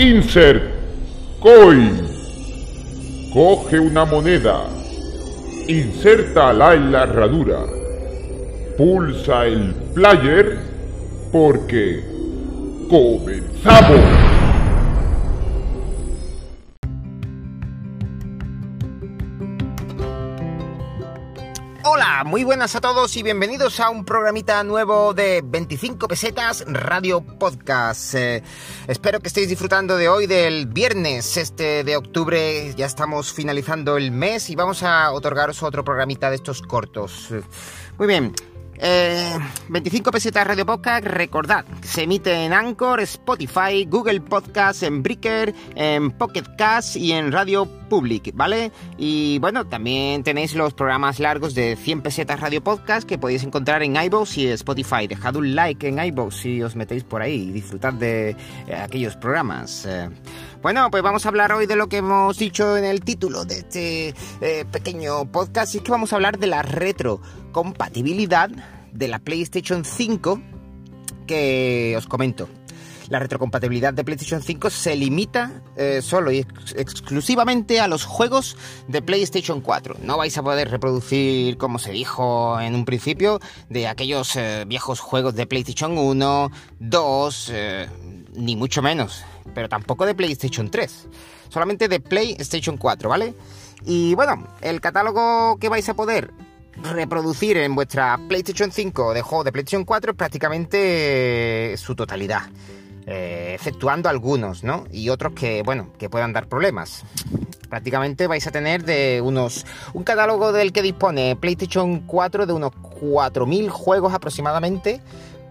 Insert Coin. Coge una moneda. Insértala en la herradura. Pulsa el player porque comenzamos. Hola, muy buenas a todos y bienvenidos a un programita nuevo de 25 pesetas Radio Podcast. Eh, espero que estéis disfrutando de hoy del viernes este de octubre. Ya estamos finalizando el mes y vamos a otorgaros otro programita de estos cortos. Muy bien, 25 eh, pesetas Radio Podcast, recordad, se emite en Anchor, Spotify, Google Podcast, en Breaker, en Pocket Cast y en Radio Public, ¿vale? Y bueno, también tenéis los programas largos de 100 pesetas Radio Podcast que podéis encontrar en iVoox y Spotify. Dejad un like en iVoox si os metéis por ahí y disfrutad de eh, aquellos programas. Eh, bueno, pues vamos a hablar hoy de lo que hemos dicho en el título de este pequeño podcast. Y es que vamos a hablar de la retrocompatibilidad de la PlayStation 5 que os comento. La retrocompatibilidad de PlayStation 5 se limita eh, solo y exclusivamente a los juegos de PlayStation 4. No vais a poder reproducir, como se dijo en un principio, de aquellos eh, viejos juegos de PlayStation 1, 2, ni mucho menos pero tampoco de PlayStation 3, solamente de PlayStation 4, ¿vale? Y bueno, el catálogo que vais a poder reproducir en vuestra PlayStation 5 de juego de PlayStation 4 es prácticamente su totalidad. Eh, efectuando algunos, ¿no? Y otros que, bueno, que puedan dar problemas. Prácticamente vais a tener de unos. un catálogo del que dispone PlayStation 4 de unos 4.000 juegos aproximadamente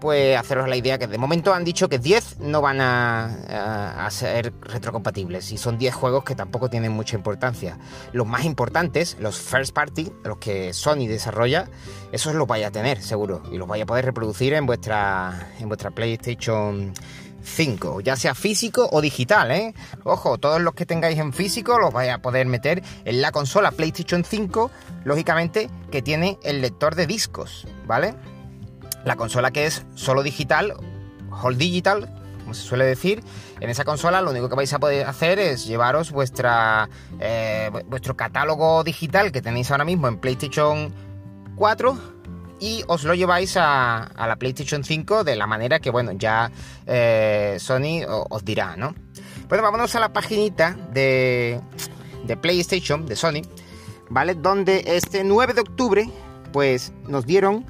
pues haceros la idea que de momento han dicho que 10 no van a, ser retrocompatibles y son 10 juegos que tampoco tienen mucha importancia. Los más importantes, los first party, los que Sony desarrolla, esos los vais a tener seguro y los vais a poder reproducir en vuestra, en vuestra PlayStation 5, ya sea físico o digital, ¿eh? Ojo, todos los que tengáis en físico los vais a poder meter en la consola PlayStation 5, lógicamente que tiene el lector de discos, ¿vale? La consola que es solo digital, Whole Digital, como se suele decir, en esa consola lo único que vais a poder hacer es llevaros vuestra, eh, vuestro catálogo digital que tenéis ahora mismo en PlayStation 4 y os lo lleváis a, la PlayStation 5 de la manera que, bueno, ya eh, Sony os dirá, ¿no? Bueno, vámonos a la paginita de, de PlayStation, de Sony, ¿vale? Donde este 9 de octubre, pues nos dieron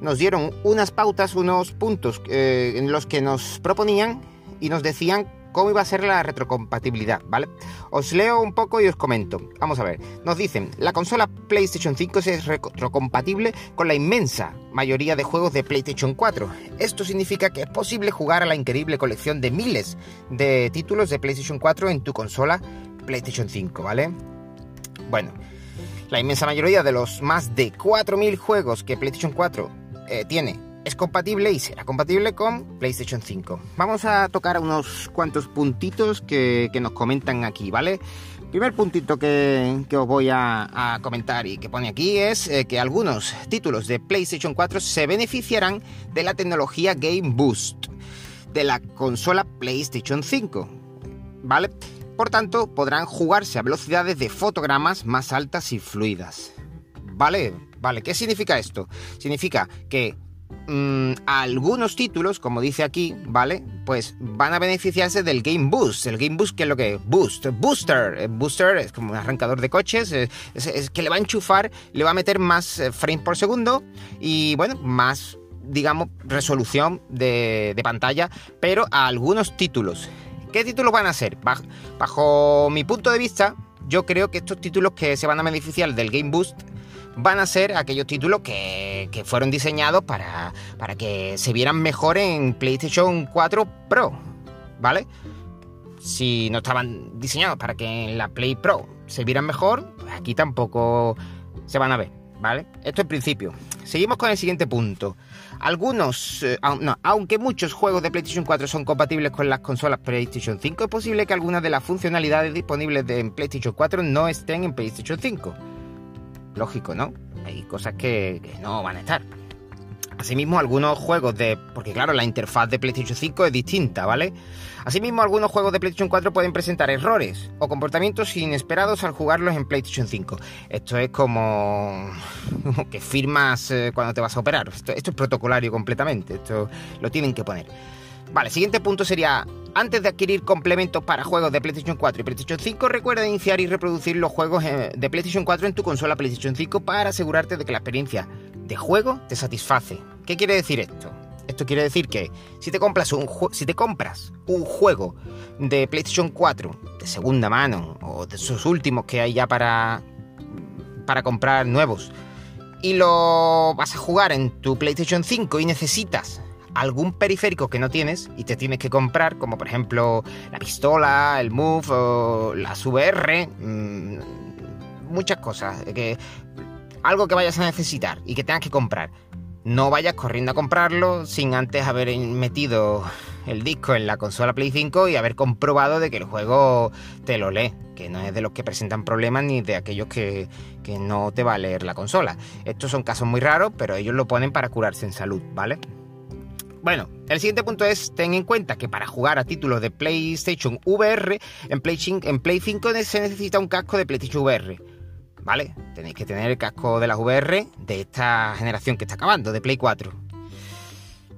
nos dieron unas pautas, unos puntos eh, en los que nos proponían y nos decían cómo iba a ser la retrocompatibilidad, ¿vale? Os leo un poco y os comento. Vamos a ver. Nos dicen, la consola PlayStation 5 es retrocompatible con la inmensa mayoría de juegos de PlayStation 4. Esto significa que es posible jugar a la increíble colección de miles de títulos de PlayStation 4 en tu consola PlayStation 5, ¿vale? Bueno, la inmensa mayoría de los más de 4.000 juegos que PlayStation 4 eh, tiene, es compatible y será compatible con PlayStation 5. Vamos a tocar unos cuantos puntitos que, nos comentan aquí, ¿vale? Primer puntito que, os voy a, comentar y que pone aquí es eh, que algunos títulos de PlayStation 4 se beneficiarán de la tecnología Game Boost de la consola PlayStation 5, ¿vale? Por tanto, podrán jugarse a velocidades de fotogramas más altas y fluidas. ¿Vale? Vale, ¿qué significa esto? Significa que mm, algunos títulos, como dice aquí, ¿vale? Pues van a beneficiarse del Game Boost. El Game Boost, ¿qué es lo que es? Boost, Booster. Booster es como un arrancador de coches, es, que le va a enchufar, le va a meter más eh, frames por segundo y, bueno, más, digamos, resolución de, pantalla, pero a algunos títulos. ¿Qué títulos van a ser? bajo mi punto de vista, yo creo que estos títulos que se van a beneficiar del Game Boost van a ser aquellos títulos que, fueron diseñados para, para que se vieran mejor en PlayStation 4 Pro, ¿vale? Si no estaban diseñados para que en la Play Pro se vieran mejor, pues aquí tampoco se van a ver, ¿vale? Esto en principio. Seguimos con el siguiente punto. Algunos, eh, aunque muchos juegos de PlayStation 4 son compatibles con las consolas PlayStation 5, es posible que algunas de las funcionalidades disponibles de, en PlayStation 4 no estén en PlayStation 5 lógico, ¿no? Hay cosas que, no van a estar. Asimismo, algunos juegos de. Porque, claro, la interfaz de PlayStation 5 es distinta, ¿vale? Asimismo, algunos juegos de PlayStation 4 pueden presentar errores o comportamientos inesperados al jugarlos en PlayStation 5. Esto es como. que firmas eh, cuando te vas a operar. Esto, esto es protocolario completamente. Esto lo tienen que poner. Vale, siguiente punto sería, antes de adquirir complementos para juegos de PlayStation 4 y PlayStation 5, recuerda iniciar y reproducir los juegos eh, de PlayStation 4 en tu consola PlayStation 5 para asegurarte de que la experiencia de juego te satisface. ¿Qué quiere decir esto? Esto quiere decir que si te compras un, si te compras un juego de PlayStation 4 de segunda mano o de sus últimos que hay ya para, para comprar nuevos y lo vas a jugar en tu PlayStation 5 y necesitas algún periférico que no tienes y te tienes que comprar, como por ejemplo la pistola, el Move o las VR, mmm, muchas cosas, que, algo que vayas a necesitar y que tengas que comprar. No vayas corriendo a comprarlo sin antes haber metido el disco en la consola Play 5 y haber comprobado de que el juego te lo lee, que no es de los que presentan problemas ni de aquellos que, que no te va a leer la consola. Estos son casos muy raros, pero ellos lo ponen para curarse en salud, ¿vale? Bueno, el siguiente punto es, ten en cuenta que para jugar a títulos de PlayStation VR, en Play, en Play 5 se necesita un casco de PlayStation VR. ¿Vale? Tenéis que tener el casco de las VR de esta generación que está acabando, de Play 4.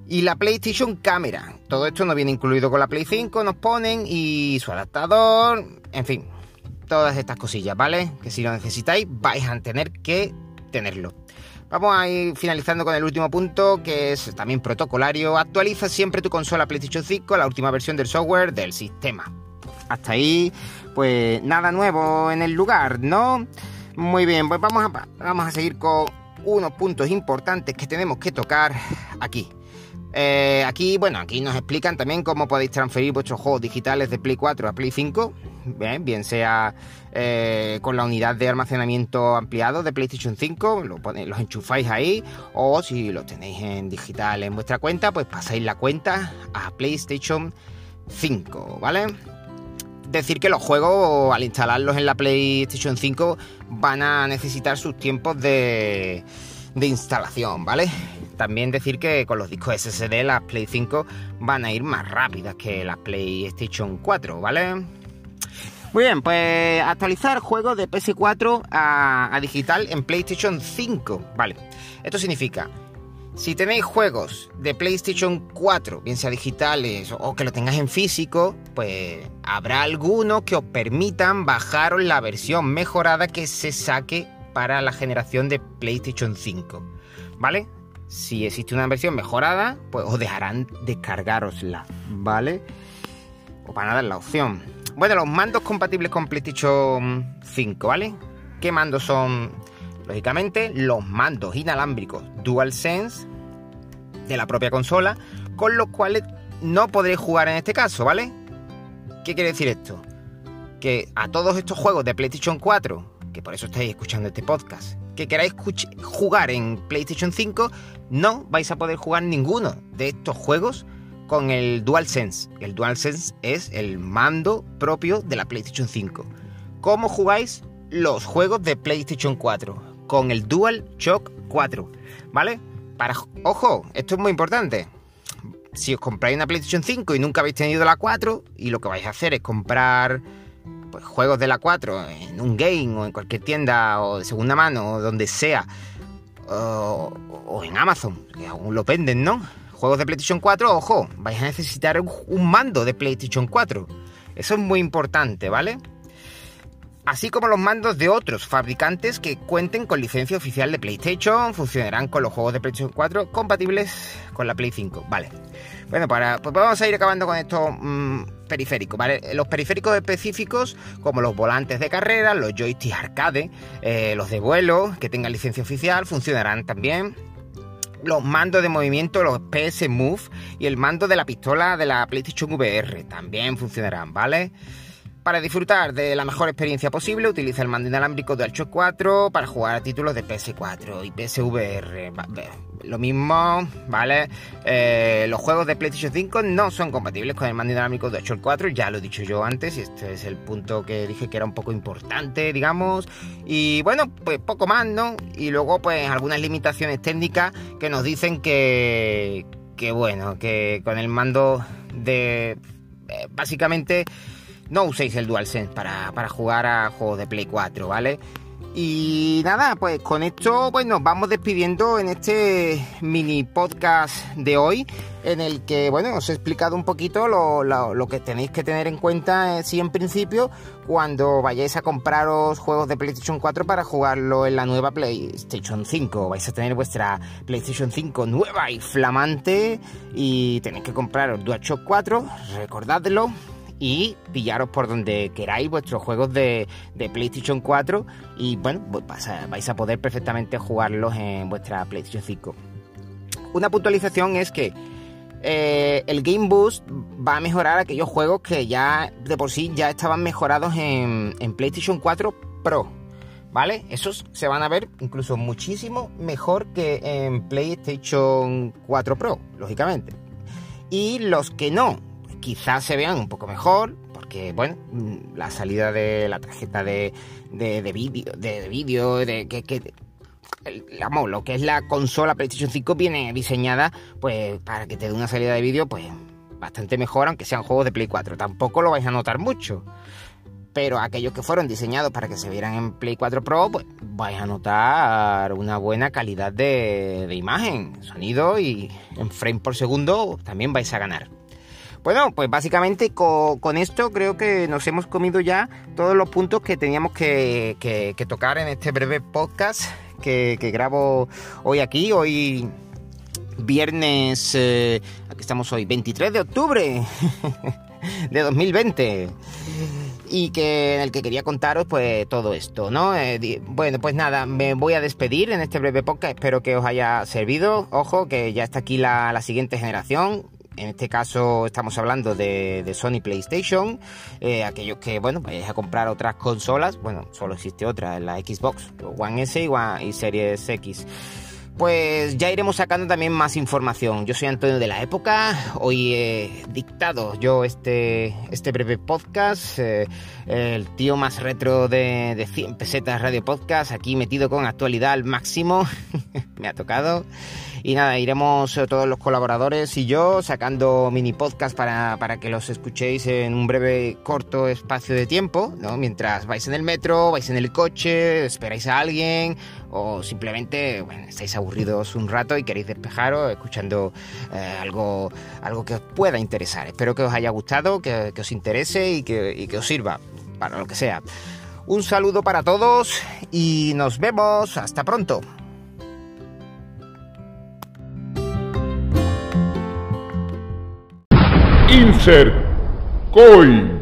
Y la PlayStation Camera. Todo esto no viene incluido con la Play 5, nos ponen, y su adaptador, en fin, todas estas cosillas, ¿vale? Que si lo necesitáis vais a tener que tenerlo. Vamos a ir finalizando con el último punto, que es también protocolario. Actualiza siempre tu consola PlayStation 5 a la última versión del software del sistema. Hasta ahí, pues nada nuevo en el lugar, ¿no? Muy bien, pues vamos a, vamos a seguir con unos puntos importantes que tenemos que tocar aquí. Eh, aquí, bueno, aquí nos explican también cómo podéis transferir vuestros juegos digitales de Play 4 a Play 5, bien, bien sea eh, con la unidad de almacenamiento ampliado de PlayStation 5, lo los enchufáis ahí, o si lo tenéis en digital en vuestra cuenta, pues pasáis la cuenta a PlayStation 5, ¿vale? Decir que los juegos, al instalarlos en la PlayStation 5, van a necesitar sus tiempos de, de instalación, ¿vale? También decir que con los discos SSD las Play 5 van a ir más rápidas que las PlayStation 4, ¿vale? Muy bien, pues actualizar juegos de PS4 a, a, digital en PlayStation 5. Vale, esto significa, si tenéis juegos de PlayStation 4, bien sea digitales o que lo tengáis en físico, pues habrá algunos que os permitan bajaros la versión mejorada que se saque para la generación de PlayStation 5. ¿Vale? Si existe una versión mejorada, pues os dejarán descargarosla, ¿vale? Os van a dar la opción. Bueno, los mandos compatibles con PlayStation 5, ¿vale? ¿Qué mandos son? Lógicamente, los mandos inalámbricos DualSense de la propia consola, con los cuales no podréis jugar en este caso, ¿vale? ¿Qué quiere decir esto? Que a todos estos juegos de PlayStation 4, que por eso estáis escuchando este podcast, que queráis jugar en PlayStation 5, no vais a poder jugar ninguno de estos juegos con el DualSense. El DualSense es el mando propio de la PlayStation 5. ¿Cómo jugáis los juegos de PlayStation 4? Con el DualShock 4, ¿vale? Para, ojo, esto es muy importante. Si os compráis una PlayStation 5 y nunca habéis tenido la 4 y lo que vais a hacer es comprar pues, juegos de la 4 en un game o en cualquier tienda o de segunda mano o donde sea, o, o en Amazon, que aún lo venden, ¿no? Juegos de PlayStation 4, ojo, vais a necesitar un, un mando de PlayStation 4. Eso es muy importante, ¿vale? Así como los mandos de otros fabricantes que cuenten con licencia oficial de PlayStation, funcionarán con los juegos de PlayStation 4 compatibles con la Play 5. Vale. Bueno, para, pues vamos a ir acabando con estos mmm, periféricos, ¿vale? Los periféricos específicos, como los volantes de carrera, los joysticks arcade, eh, los de vuelo, que tengan licencia oficial, funcionarán también los mandos de movimiento, los PS Move y el mando de la pistola de la PlayStation VR también funcionarán, ¿vale? Para disfrutar de la mejor experiencia posible, utiliza el mando inalámbrico DualShock 4 para jugar a títulos de PS4 y PSVR. Lo mismo, ¿vale? Eh, los juegos de PlayStation 5 no son compatibles con el mando inalámbrico DualShock 4, ya lo he dicho yo antes, y este es el punto que dije que era un poco importante, digamos. Y bueno, pues poco más, ¿no? Y luego, pues algunas limitaciones técnicas que nos dicen que, que bueno, que con el mando de... Eh, básicamente no uséis el DualSense para, para jugar a juegos de Play 4, ¿vale? Y nada, pues con esto pues nos vamos despidiendo en este mini podcast de hoy, en el que, bueno, os he explicado un poquito lo, lo, que tenéis que tener en cuenta, eh, sí, en principio, cuando vayáis a compraros juegos de PlayStation 4 para jugarlo en la nueva PlayStation 5. Vais a tener vuestra PlayStation 5 nueva y flamante y tenéis que compraros DualShock 4, recordadlo, y pillaros por donde queráis vuestros juegos de, PlayStation 4 y bueno, pues vais a poder perfectamente jugarlos en vuestra PlayStation 5. Una puntualización es que eh, el Game Boost va a mejorar aquellos juegos que ya de por sí ya estaban mejorados en, en PlayStation 4 Pro. ¿Vale? Esos se van a ver incluso muchísimo mejor que en PlayStation 4 Pro, lógicamente. Y los que no, quizás se vean un poco mejor, porque, bueno, la salida de la tarjeta de, de, vídeo, de, vídeo, de que, que lo que es la consola PlayStation 5 viene diseñada, pues, para que te dé una salida de vídeo, pues, bastante mejor, aunque sean juegos de Play 4. Tampoco lo vais a notar mucho. Pero aquellos que fueron diseñados para que se vieran en Play 4 Pro, pues vais a notar una buena calidad de, de imagen, sonido y en frame por segundo también vais a ganar. Bueno, pues básicamente con, esto creo que nos hemos comido ya todos los puntos que teníamos que, tocar en este breve podcast que, grabo hoy aquí, hoy viernes, eh, aquí estamos hoy, 23 de octubre de 2020 y que en el que quería contaros pues todo esto, ¿no? Eh, bueno, pues nada, me voy a despedir en este breve podcast, espero que os haya servido, ojo que ya está aquí la, la siguiente generación, en este caso estamos hablando de, Sony PlayStation, eh, aquellos que, bueno, vayáis a comprar otras consolas, bueno, solo existe otra, la Xbox, One S y, One, y Series X pues ya iremos sacando también más información. Yo soy Antonio de la Época, hoy he dictado yo este, este breve podcast, eh, el tío más retro de, de 100 pesetas radio podcast, aquí metido con actualidad al máximo, me ha tocado. Y nada, iremos eh, todos los colaboradores y yo sacando mini podcast para, para que los escuchéis en un breve, corto espacio de tiempo, ¿no? Mientras vais en el metro, vais en el coche, esperáis a alguien o simplemente estáis aburridos un rato y queréis despejaros escuchando eh, algo, algo que os pueda interesar. Espero que os haya gustado, que, os interese y que, y que os sirva para lo que sea. Un saludo para todos y nos vemos. Hasta pronto. Insert Coin.